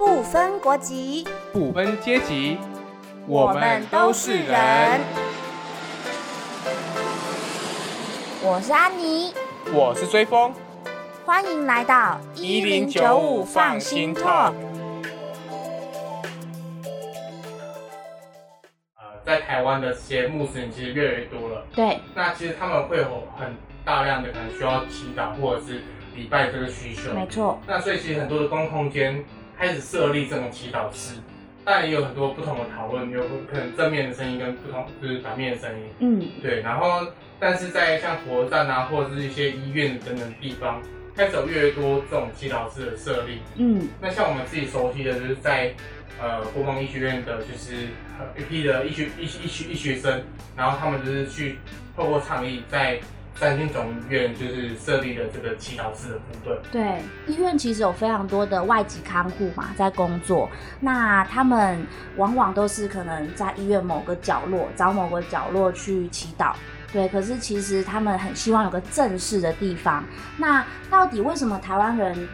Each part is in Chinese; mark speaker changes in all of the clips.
Speaker 1: 不分国籍，
Speaker 2: 不分阶级，
Speaker 1: 我们都是人。我是安妮，
Speaker 2: 我是追风，
Speaker 1: 欢迎来到
Speaker 2: 一零九五放心 talk。呃，在台湾的这些穆斯林其实越来越多了，
Speaker 1: 对，
Speaker 2: 那其实他们会有很大量的可能需要祈祷或者是礼拜这个需求。
Speaker 1: 没错，
Speaker 2: 那所以其实很多的公共空间开始设立这种祈祷室，但也有很多不同的讨论，有可能正面的声音跟不同就是反面的声音。
Speaker 1: 嗯，
Speaker 2: 对，然后但是在像火车站啊，或者是一些医院等等地方，开始有越来越多这种祈祷室的设立。
Speaker 1: 嗯，
Speaker 2: 那像我们自己熟悉的，就是在呃国防医学院的，就是呃一批的医学医医学医学生，然后他们就是去透过倡议，在三星总医院就是设立了这个祈祷室的部分。
Speaker 1: 对，医院其实有非常多的外籍看护嘛，在工作。那他们往往都是可能在医院某个角落找某个角落去祈祷。对，可是其实他们很希望有个正式的地方。那到底为什么台湾人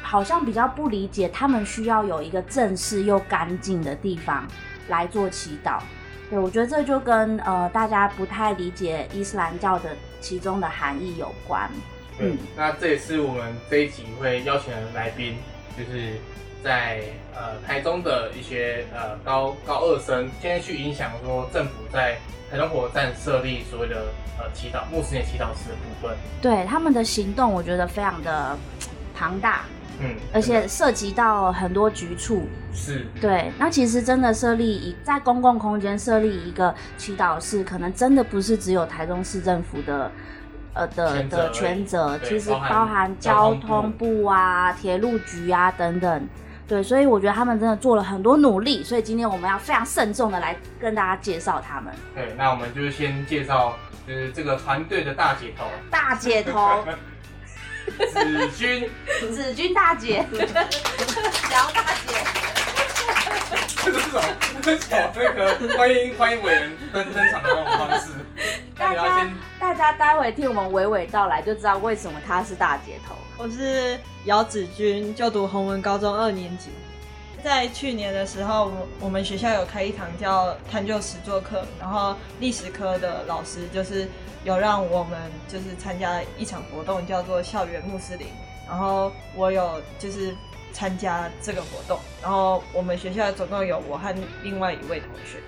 Speaker 1: 好像比较不理解，他们需要有一个正式又干净的地方来做祈祷？对，我觉得这就跟呃大家不太理解伊斯兰教的其中的含义有关。嗯
Speaker 2: 那这也是我们这一集会邀请的来宾，就是在呃台中的一些呃高高二生，现在去影响说政府在台中火车站设立所谓的呃祈祷穆斯林祈祷室的部分。
Speaker 1: 对他们的行动，我觉得非常的庞大，
Speaker 2: 嗯，
Speaker 1: 而且涉及到很多局处。
Speaker 2: 是
Speaker 1: 对，那其实真的设立一在公共空间设立一个祈祷室，可能真的不是只有台中市政府的。呃的的
Speaker 2: 全责
Speaker 1: 其实
Speaker 2: 包含交通
Speaker 1: 交通部啊、铁路局啊等等，对，所以我觉得他们真的做了很多努力，所以今天我们要非常慎重的来跟大家介绍他们。
Speaker 2: 对。那我们就是先介绍就是这个团队的大姐头
Speaker 1: 大姐头，
Speaker 2: 子君，
Speaker 1: 子君大姐，姚大姐，
Speaker 2: 这个是什么？这是什么？那个欢迎欢迎伟人登登场的那种方式。
Speaker 1: 大家
Speaker 2: 先
Speaker 1: 大家待会听我们娓娓道来，就知道为什么？她是大姐头。
Speaker 3: 我是姚子君，就读洪文高中二年级。在去年的时候，我我们学校有开一堂叫探究实作课，然后历史科的老师就是有让我们就是参加一场活动，叫做校园穆斯林。然后我有就是参加这个活动，然后我们学校总共有我和另外一位同学。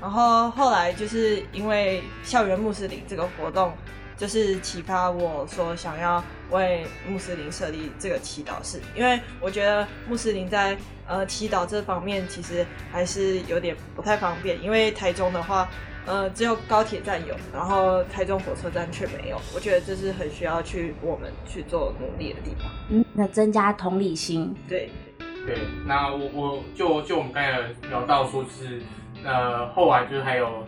Speaker 3: 然后后来就是因为校园穆斯林这个活动，就是启发我说想要为穆斯林设立这个祈祷室，因为我觉得穆斯林在呃祈祷这方面其实还是有点不太方便，因为台中的话，呃只有高铁站有，然后台中火车站却没有，我觉得这是很需要去我们去做努力的地方。
Speaker 1: 嗯，那增加同理心。
Speaker 3: 对，
Speaker 2: 对，那我我就就我们刚才有聊到说，就是呃后来就是还有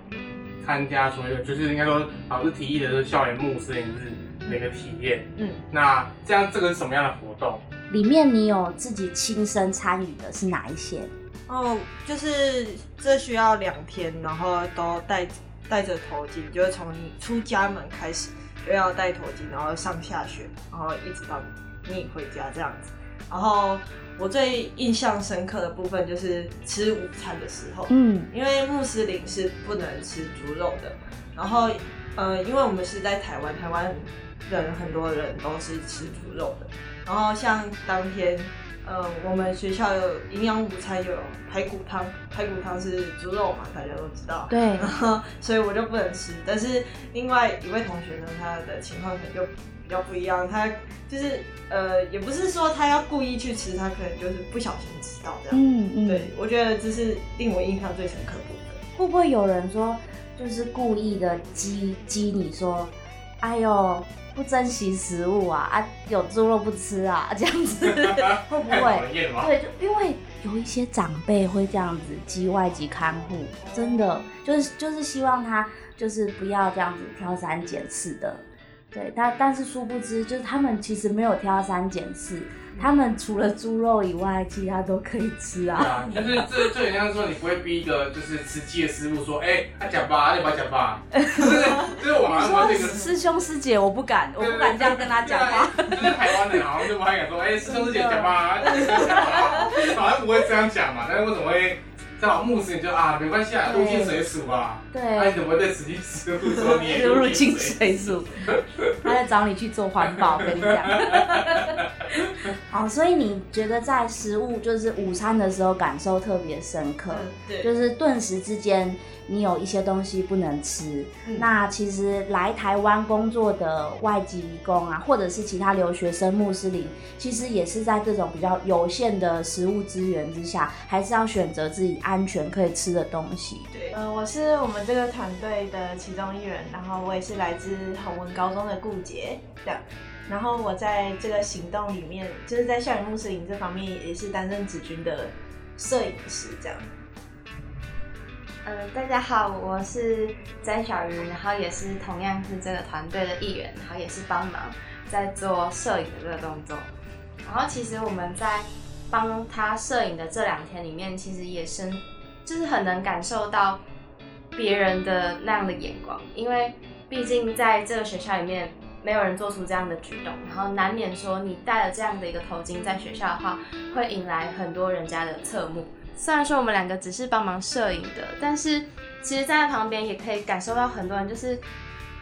Speaker 2: 参加所谓的，就是应该说老师提议的就是校园穆斯林日的一个体验。
Speaker 3: 嗯，
Speaker 2: 那这样这个是什么样的活动？
Speaker 1: 里面你有自己亲身参与的是哪一些？
Speaker 3: 哦，就是这需要两天，然后都戴戴着头巾，就是从你出家门开始就要戴头巾，然后上下学，然后一直到你回家这样子。然后我最印象深刻的部分就是吃午餐的时候，
Speaker 1: 嗯，
Speaker 3: 因为穆斯林是不能吃猪肉的，然后呃，因为我们是在台湾，台湾人很多人都是吃猪肉的，然后像当天呃，我们学校有营养午餐有排骨汤，排骨汤是猪肉嘛，大家都知道，
Speaker 1: 对
Speaker 3: 然，后 所以我就不能吃，但是另外一位同学呢，他的情况可能就比较不一样，他就是呃，也不是说他要故意去吃，他可能就是不小心吃到这样。
Speaker 1: 嗯嗯，
Speaker 3: 对，我觉得这是令我印象最深刻的部分。
Speaker 1: 会不会有人说，就是故意的激激你说，哎呦，不珍惜食物啊，啊，有猪肉不吃啊，这样子。会不会？对，就因为有一些长辈会这样子及外籍看护，真的就是就是希望他就是不要这样子挑三拣四的，对，但但是殊不知，就是他们其实没有挑三拣四，他们除了猪肉以外，其他都可以吃啊。
Speaker 2: 对啊，就是这就很像说，你不会逼一个就是吃鸡的师傅说，哎、他讲吧，你把他讲吧，就是就是我说这个
Speaker 1: 师兄师姐，我不敢，我不敢这样跟他讲话。
Speaker 2: 对啊就是台湾人好像就不太敢说，哎、师兄师姐讲吧，好像好像不会这样讲嘛，但是为什么会？正好牧师你就啊，没关系啊，入境水鼠啊。
Speaker 1: 对。
Speaker 2: 那你怎么会对慈济师傅说你也
Speaker 1: 入境水鼠？他在找你去做环保，跟你讲。好，所以你觉得在食物就是午餐的时候感受特别深刻，
Speaker 4: 对，
Speaker 1: 就是顿时之间。你有一些东西不能吃，那其实来台湾工作的外籍工啊，或者是其他留学生、穆斯林，其实也是在这种比较有限的食物资源之下，还是要选择自己安全可以吃的东西。
Speaker 4: 对，呃，我是我们这个团队的其中一员，然后我也是来自宏文高中的顾杰，这样，然后我在这个行动里面，就是在校园穆斯林这方面，也是担任子君的摄影师，这样。
Speaker 5: 呃，大家好，我是詹小鱼，然后也是同样是这个团队的一员，然后也是帮忙在做摄影的这个动作。然后其实我们在帮他摄影的这两天里面，其实也是就是很能感受到别人的那样的眼光，因为毕竟在这个学校里面没有人做出这样的举动，然后难免说你戴了这样的一个头巾在学校的话，会引来很多人家的侧目。虽然说我们两个只是帮忙摄影的，但是其实站在旁边也可以感受到很多人就是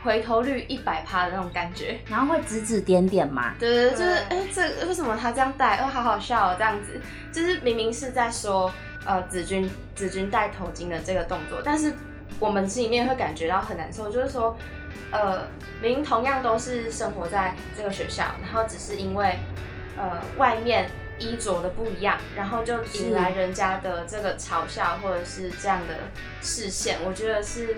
Speaker 5: 回头率一百趴的那种感觉，
Speaker 1: 然后会指指点点嘛。
Speaker 5: 对对对，就是哎，这为什么他这样戴？哦，好好笑哦，这样子，就是明明是在说呃子君子君戴头巾的这个动作，但是我们心里面会感觉到很难受，就是说呃，明同样都是生活在这个学校，然后只是因为呃外面。衣着的不一样，然后就引来人家的这个嘲笑或者是这样的视线，我觉得是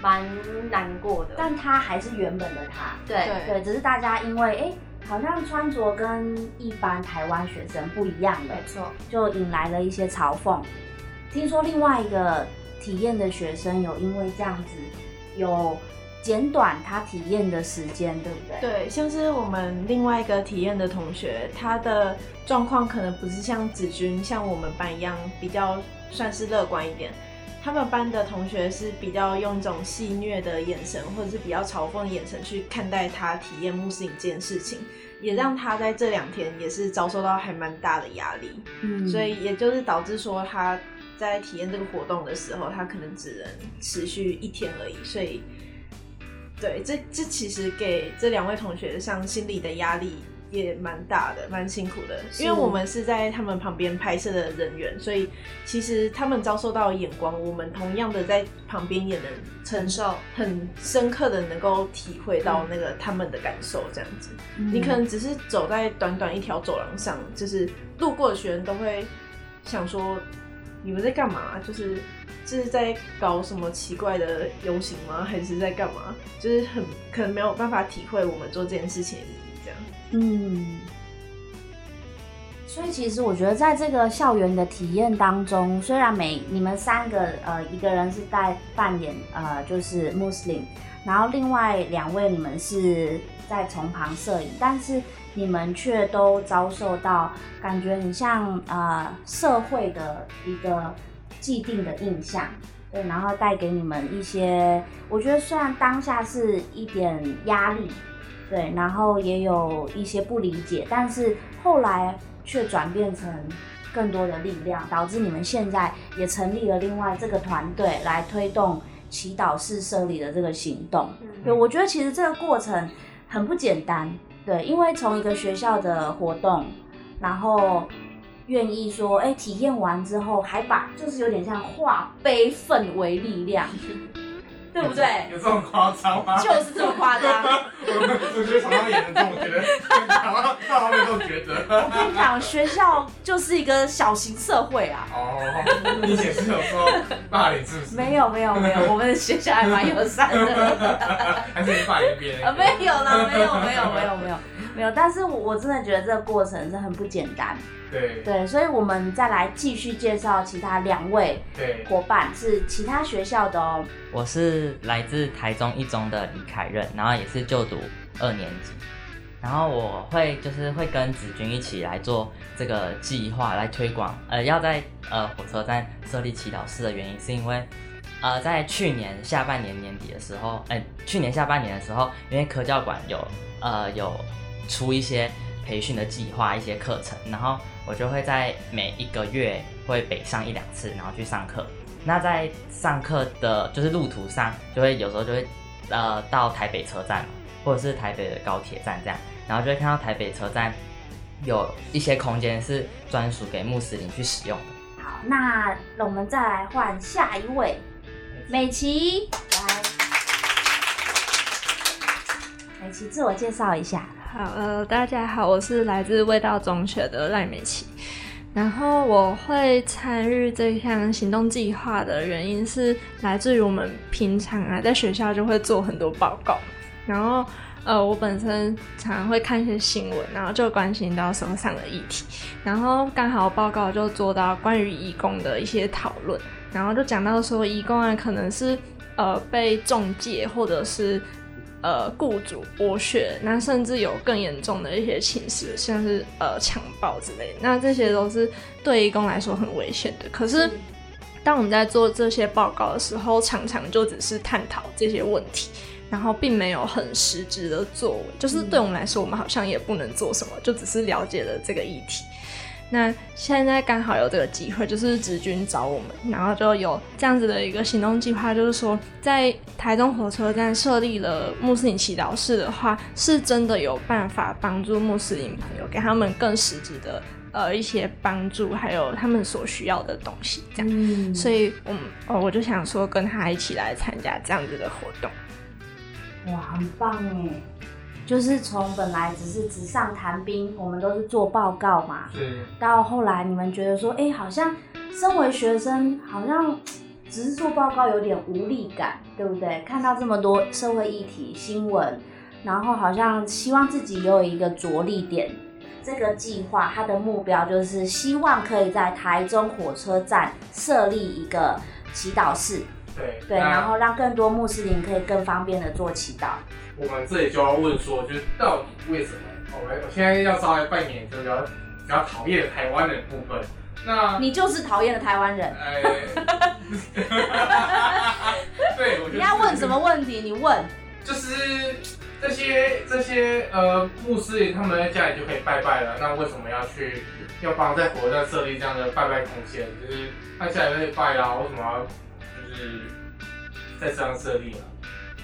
Speaker 5: 蛮难过的。
Speaker 1: 但他还是原本的他，
Speaker 5: 对
Speaker 1: 对，只是大家因为哎，好像穿着跟一般台湾学生不一样
Speaker 5: 没错，
Speaker 1: 就引来了一些嘲讽。听说另外一个体验的学生有因为这样子有。减短他体验的时间，对不对？
Speaker 4: 对，像是我们另外一个体验的同学，他的状况可能不是像子君像我们班一样比较算是乐观一点。他们班的同学是比较用一种戏谑的眼神，或者是比较嘲讽的眼神去看待他体验穆斯林这件事情，也让他在这两天也是遭受到还蛮大的压力。嗯，所以也就是导致说他在体验这个活动的时候，他可能只能持续一天而已。所以。对，这这其实给这两位同学上心理的压力也蛮大的，蛮辛苦的。因为我们是在他们旁边拍摄的人员，所以其实他们遭受到的眼光，我们同样的在旁边也能承受，很深刻的能够体会到那个他们的感受。这样子，你可能只是走在短短一条走廊上，就是路过的学生都会想说。你们在干嘛？就是就是在搞什么奇怪的游行吗？还是在干嘛？就是很可能没有办法体会我们做这件事情，这样。
Speaker 1: 嗯。所以其实我觉得，在这个校园的体验当中，虽然每你们三个呃一个人是在扮演呃就是穆斯林，然后另外两位你们是在从旁摄影，但是。你们却都遭受到感觉很像呃社会的一个既定的印象，对，然后带给你们一些，我觉得虽然当下是一点压力，对，然后也有一些不理解，但是后来却转变成更多的力量，导致你们现在也成立了另外这个团队来推动祈祷式设立的这个行动。对，我觉得其实这个过程很不简单。对，因为从一个学校的活动，然后愿意说，哎，体验完之后，还把就是有点像化悲愤为力量，对不对？
Speaker 2: 有这么夸张吗？
Speaker 1: 就是这么夸张。
Speaker 2: 我觉得常常也能这么觉得，常常常常这么觉得。
Speaker 1: 我跟你讲，学校就是一个小型社会啊。
Speaker 2: 哦，你解释有说霸凌是不是？
Speaker 1: 没有没有没有，我们的学校还蛮友善
Speaker 2: 的。还是你霸凌别人？
Speaker 1: 啊，没有啦，没有没有没有没有没有。但是我我真的觉得这个过程是很不简单。
Speaker 2: 对
Speaker 1: 对，所以我们再来继续介绍其他两位伙伴，是其他学校的哦。
Speaker 6: 我是来自台中一中的李凯任，然后也是就读二年级。然后我会就是会跟子君一起来做这个计划来推广，呃，要在呃火车站设立祈祷室的原因，是因为呃在去年下半年年底的时候，哎，去年下半年的时候，因为科教馆有呃有出一些培训的计划，一些课程，然后。我就会在每一个月会北上一两次，然后去上课。那在上课的就是路途上，就会有时候就会呃到台北车站，或者是台北的高铁站这样，然后就会看到台北车站有一些空间是专属给穆斯林去使用的。
Speaker 1: 好，那我们再来换下一位，美琪来，美琪自我介绍一下。
Speaker 7: 好，呃，大家好，我是来自味道中学的赖美琪。然后我会参与这项行动计划的原因是来自于我们平常啊，在学校就会做很多报告。然后，呃，我本身常常会看一些新闻，然后就关心到社会上的议题。然后刚好报告就做到关于义工的一些讨论，然后就讲到说，义工啊可能是呃被中介或者是。呃，雇主剥削，那甚至有更严重的一些情势，像是呃强暴之类，那这些都是对义工来说很危险的。可是，当我们在做这些报告的时候，常常就只是探讨这些问题，然后并没有很实质的作为。就是对我们来说，我们好像也不能做什么，就只是了解了这个议题。那现在刚好有这个机会，就是直军找我们，然后就有这样子的一个行动计划，就是说在台中火车站设立了穆斯林祈祷室的话，是真的有办法帮助穆斯林朋友，给他们更实质的呃一些帮助，还有他们所需要的东西，这样。所以，我哦，我就想说跟他一起来参加这样子的活动。
Speaker 1: 哇，很棒哎！就是从本来只是纸上谈兵，我们都是做报告嘛，到后来你们觉得说，哎，好像身为学生，好像只是做报告有点无力感，对不对？看到这么多社会议题新闻，然后好像希望自己有一个着力点。这个计划它的目标就是希望可以在台中火车站设立一个祈祷室，
Speaker 2: 对
Speaker 1: 对，然后让更多穆斯林可以更方便的做祈祷。
Speaker 2: 我们这里就要问说，就是到底为什么？我们我现在要稍微扮演就比较比较讨厌的台湾人部分。那
Speaker 1: 你就是讨厌的台湾人。哎，
Speaker 2: 对，我
Speaker 1: 你要问什么问题？你问。
Speaker 2: 就是这些这些呃穆斯林他们在家里就可以拜拜了，那为什么要去要帮在火车站设立这样的拜拜空间？就是他家里可以拜啦，为什么要就是在这样设立吗？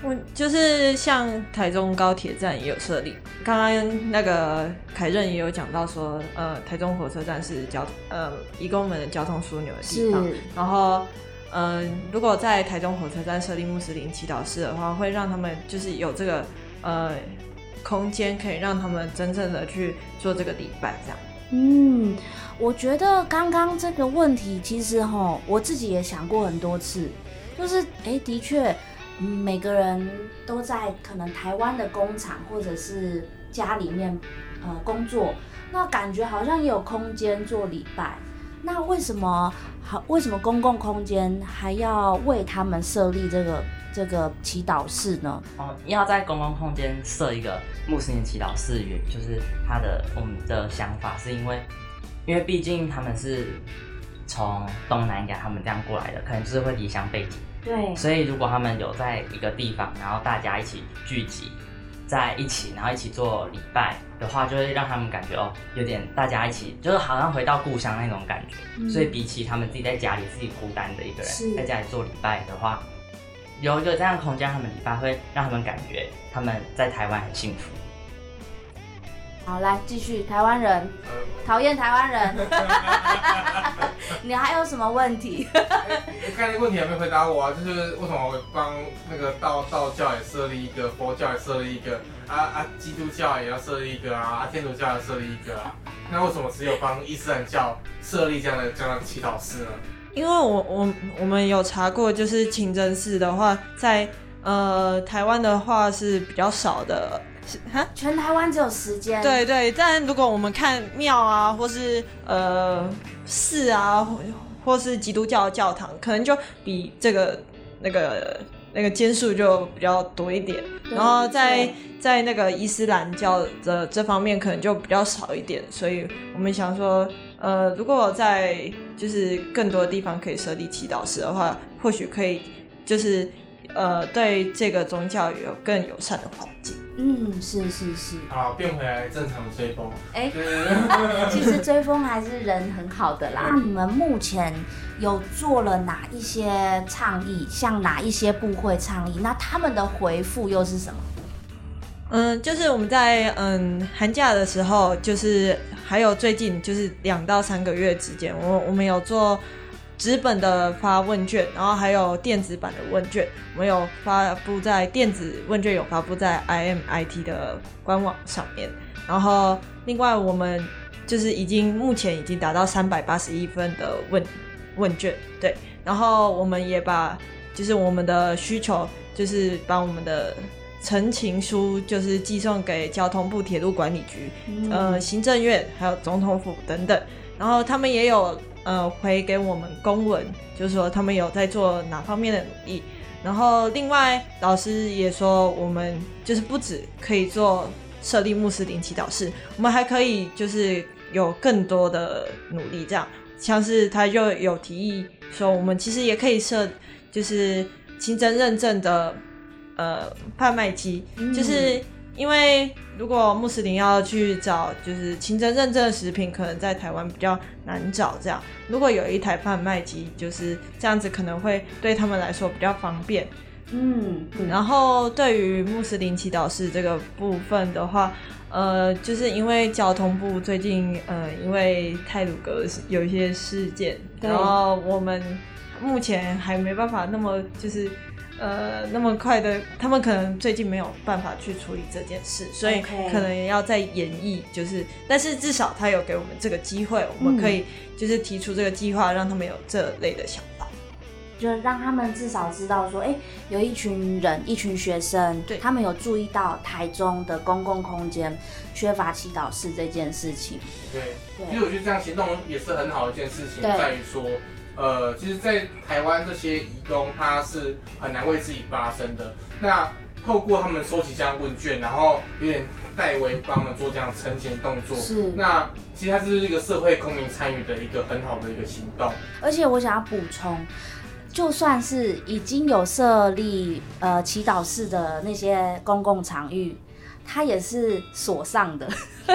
Speaker 3: 我就是像台中高铁站也有设立，刚刚那个凯任也有讲到说，呃，台中火车站是交呃义工们的交通枢纽的地方。然后，嗯，如果在台中火车站设立穆斯林祈祷室的话，会让他们就是有这个呃空间，可以让他们真正的去做这个礼拜，这样。
Speaker 1: 嗯，我觉得刚刚这个问题其实哈，我自己也想过很多次，就是哎，的确。每个人都在可能台湾的工厂或者是家里面呃工作，那感觉好像也有空间做礼拜。那为什么好？为什么公共空间还要为他们设立这个这个祈祷室呢？
Speaker 6: 哦，要在公共空间设一个穆斯林祈祷室，也就是他的我们的想法是因为，因为毕竟他们是从东南亚他们这样过来的，可能就是会离乡背景。
Speaker 1: 对，
Speaker 6: 所以如果他们有在一个地方，然后大家一起聚集在一起，然后一起做礼拜的话，就会让他们感觉哦，有点大家一起，就是好像回到故乡那种感觉。所以比起他们自己在家里自己孤单的一个人，在家里做礼拜的话，有一个这样空间，他们理发会让他们感觉他们在台湾很幸福。
Speaker 1: 好，来继续。台湾人讨厌台湾人，你还有什么问题？
Speaker 2: 刚才问题还没回答我啊，就是为什么帮那个道道教也设立一个，佛教也设立一个，啊啊，基督教也要设立一个啊，啊，天主教也设立一个啊，那为什么只有帮伊斯兰教设立这样的这样的祈祷室呢？
Speaker 3: 因为我我我们有查过，就是清真寺的话，在呃台湾的话是比较少的。
Speaker 1: 哈，全台湾只有十间。
Speaker 3: 对对，但如果我们看庙啊，或是呃寺啊，或或是基督教教堂，可能就比这个那个那个间数就比较多一点。然后在在那个伊斯兰教的这方面，可能就比较少一点。所以我们想说，呃，如果在就是更多的地方可以设立祈祷室的话，或许可以就是呃对这个宗教有更友善的环境。
Speaker 1: 嗯，是是是。
Speaker 2: 好，变回来正常的追风。
Speaker 1: 哎
Speaker 2: 就是
Speaker 1: 其实追风还是人很好的啦。那你们目前有做了哪一些倡议？像哪一些部会倡议？那他们的回复又是什么？
Speaker 3: 嗯，就是我们在嗯寒假的时候，就是还有最近就是两到三个月之间，我我们有做纸本的发问卷，然后还有电子版的问卷，我们有发布在电子问卷有发布在 IMIT 的官网上面，然后另外我们就是已经目前已经达到三百八十一分的问问卷，对，然后我们也把就是我们的需求，就是把我们的陈情书就是寄送给交通部铁路管理局、呃行政院还有总统府等等，然后他们也有呃回给我们公文，就是说他们有在做哪方面的努力。然后另外老师也说，我们就是不止可以做设立穆斯林祈祷室，我们还可以就是有更多的努力，这样像是他就有提议说，我们其实也可以设就是清真认证的呃贩卖机，就是因为如果穆斯林要去找就是清真认证的食品，可能在台湾比较难找。这样，如果有一台贩卖机，就是这样子，可能会对他们来说比较方便。
Speaker 1: 嗯，
Speaker 3: 然后对于穆斯林祈祷室这个部分的话，呃，就是因为交通部最近呃，因为泰鲁格有一些事件，然后我们目前还没办法那么就是。呃，那么快的，他们可能最近没有办法去处理这件事，所以可能也要再演绎，就是，但是至少他有给我们这个机会，我们可以就是提出这个计划，让他们有这类的想法。
Speaker 1: 就是让他们至少知道说，哎、有一群人，一群学生，
Speaker 3: 对。
Speaker 1: 他们有注意到台中的公共空间缺乏祈祷室这件事情。
Speaker 2: 对，
Speaker 1: 对。
Speaker 2: 其实我觉得这样行动也是很好的一件事情，在于说，呃，其实，在台湾这些移工他是很难为自己发声的。那透过他们收集这样问卷，然后有点代为帮他们做这样澄清动作，
Speaker 1: 是
Speaker 2: 那其实它是一个社会公民参与的一个很好的一个行动。
Speaker 1: 而且我想要补充，就算是已经有设立呃祈祷室的那些公共场域，它也是锁上的。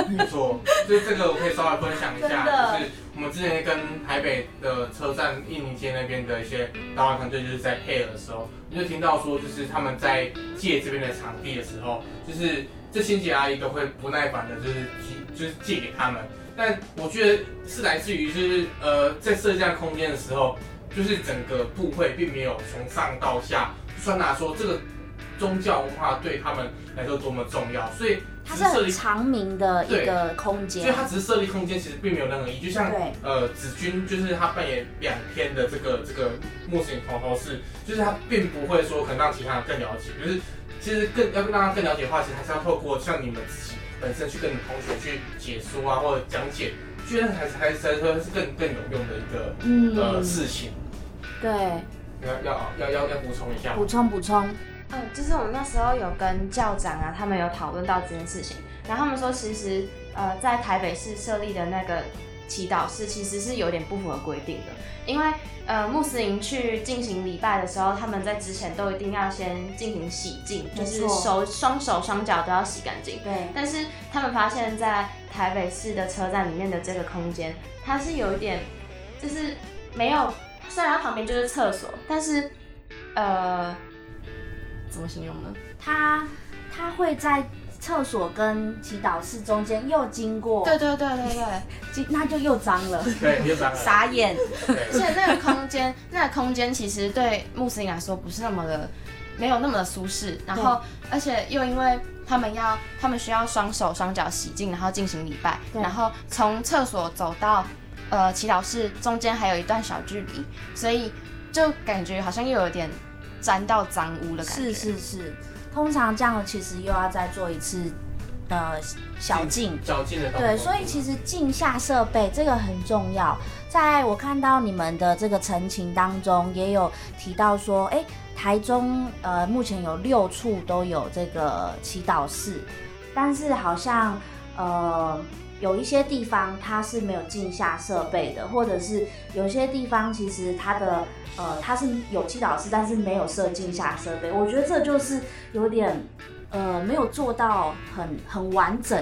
Speaker 2: 没错，就是这个我可以稍微分享一下，就是我们之前跟台北的车站印尼街那边的一些导览团队，就是在配合的时候，你就听到说，就是他们在借这边的场地的时候，就是这清洁阿姨都会不耐烦的，就是就是借给他们。但我觉得是来自于就是呃，在设计空间的时候，就是整个部会并没有从上到下传达说这个宗教文化对他们来说多么重要，所以
Speaker 1: 它是很长明的一个空间
Speaker 2: 所以
Speaker 1: 间，
Speaker 2: 它只是设立空间，其实并没有任何意义。就像呃子君，就是他扮演两天的这个这个穆斯林头头是，就是他并不会说可能让其他人更了解，就是其实更要让他更了解的话，其实还是要透过像你们自己本身去跟你同学去解说啊，或者讲解，觉得还是还是还是是更更有用的一个
Speaker 1: 嗯
Speaker 2: 呃事情。
Speaker 1: 对，
Speaker 2: 要要要要要补充一下吗
Speaker 1: 补充补充，
Speaker 5: 嗯，就是我们那时候有跟校长啊，他们有讨论到这件事情，然后他们说，其实呃，在台北市设立的那个祈祷室其实是有点不符合规定的，因为呃，穆斯林去进行礼拜的时候，他们在之前都一定要先进行洗净，就是手、双手、双脚都要洗干净。
Speaker 1: 对，
Speaker 5: 但是他们发现，在台北市的车站里面的这个空间，它是有一点，就是没有，虽然它旁边就是厕所，但是呃，怎么形容呢？
Speaker 1: 他他会在厕所跟祈祷室中间又经过，
Speaker 5: 对对对对对，
Speaker 1: 经那就又脏了，
Speaker 2: 对，又脏了。
Speaker 1: 傻眼。
Speaker 2: 对
Speaker 5: 而且那个空间，那个空间其实对穆斯林来说不是那么的，没有那么的舒适。然后，而且又因为他们要，他们需要双手双脚洗净，然后进行礼拜，然后从厕所走到呃祈祷室中间还有一段小距离，所以就感觉好像又有点沾到脏污的感觉。
Speaker 1: 是是是，通常这样其实又要再做一次呃小径。
Speaker 2: 较劲的。
Speaker 1: 对，所以其实镜下设备这个很重要。在我看到你们的这个陈情当中，也有提到说，哎，台中呃目前有六处都有这个祈祷室，但是好像呃有一些地方它是没有镜下设备的，或者是有些地方其实它的呃它是有祈祷室，但是没有设镜下设备。我觉得这就是有点呃没有做到很很完整，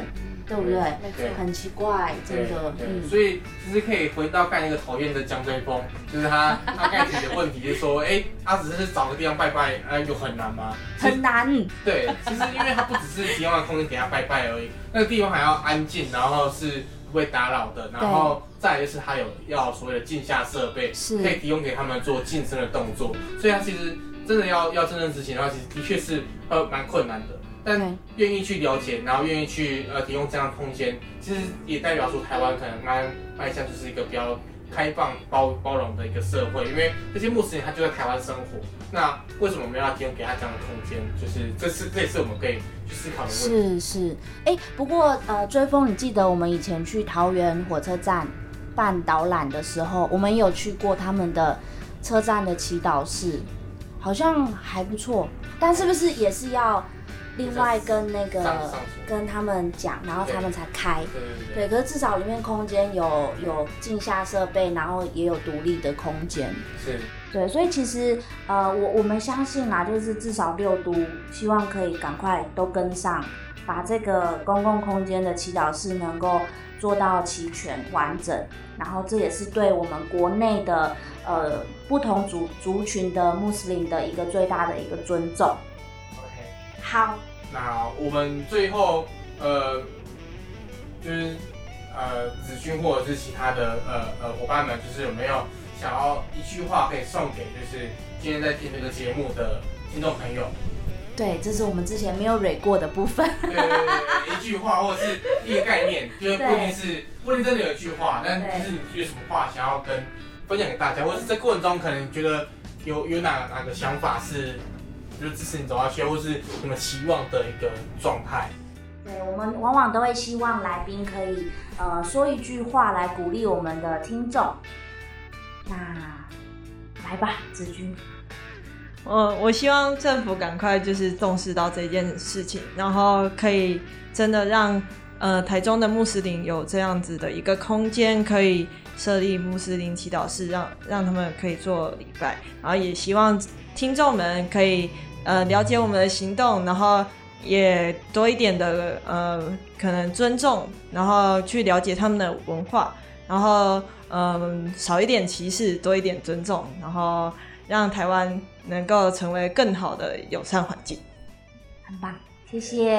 Speaker 1: 对不对？
Speaker 2: 对
Speaker 1: 很奇怪，真的，嗯，
Speaker 2: 所以其实可以回到盖那个讨厌的江追风，就是他 他盖自己的问题，就是说，哎、他只是找个地方拜拜，哎、有很难吗？
Speaker 1: 很难，
Speaker 2: 对，其实因为他不只是提供了空间给他拜拜而已，那个地方还要安静，然后是不会打扰的，然后再就是他有要所谓的镜下设备，
Speaker 1: 是
Speaker 2: 可以提供给他们做晋升的动作，所以他其实真的要要真正执行的话，其实的确是呃蛮困难的。
Speaker 1: 对
Speaker 2: 但愿意去了解，然后愿意去呃提供这样的空间，其实也代表说台湾可能迈迈向就是一个比较开放包包容的一个社会，因为这些穆斯林他就在台湾生活，那为什么我们要提供给他这样的空间？就是这是这也是我们可以去思考的问题。
Speaker 1: 是是，哎、不过呃，追风，你记得我们以前去桃园火车站办导览的时候，我们有去过他们的车站的祈祷室，好像还不错，但是不是也是要另外跟那个跟他们讲，然后他们才开？
Speaker 2: 对对对，
Speaker 1: 对，可是至少里面空间有有镜下设备，然后也有独立的空间。
Speaker 2: 是
Speaker 1: 对，所以其实呃，我我们相信啦，就是至少六都希望可以赶快都跟上，把这个公共空间的祈祷室能够做到齐全完整，然后这也是对我们国内的呃不同族族群的穆斯林的一个最大的一个尊重。好，
Speaker 2: 那我们最后呃，就是呃子君或者是其他的呃呃伙伴们，就是有没有想要一句话可以送给就是今天在听这个节目的听众朋友？
Speaker 1: 对，这是我们之前没有蕊过的部分。
Speaker 2: 对对对对，一句话或者是一个概念，就是不一定是不一定真的有一句话，但就是你有什么话想要跟分享给大家，或者是在过程中可能觉得有有哪哪个想法是就是支持你走下去，或是你们期望的一个状态。
Speaker 1: 对，我们往往都会希望来宾可以呃说一句话来鼓励我们的听众。那来吧，子君。
Speaker 3: 我我希望政府赶快就是重视到这件事情，然后可以真的让呃台中的穆斯林有这样子的一个空间，可以设立穆斯林祈祷室，让让他们可以做礼拜，然后也希望听众们可以呃了解我们的行动，然后也多一点的呃可能尊重，然后去了解他们的文化，然后嗯少一点歧视，多一点尊重，然后让台湾能够成为更好的友善环境。
Speaker 1: 很棒，谢谢，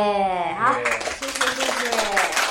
Speaker 1: 好，谢谢谢谢。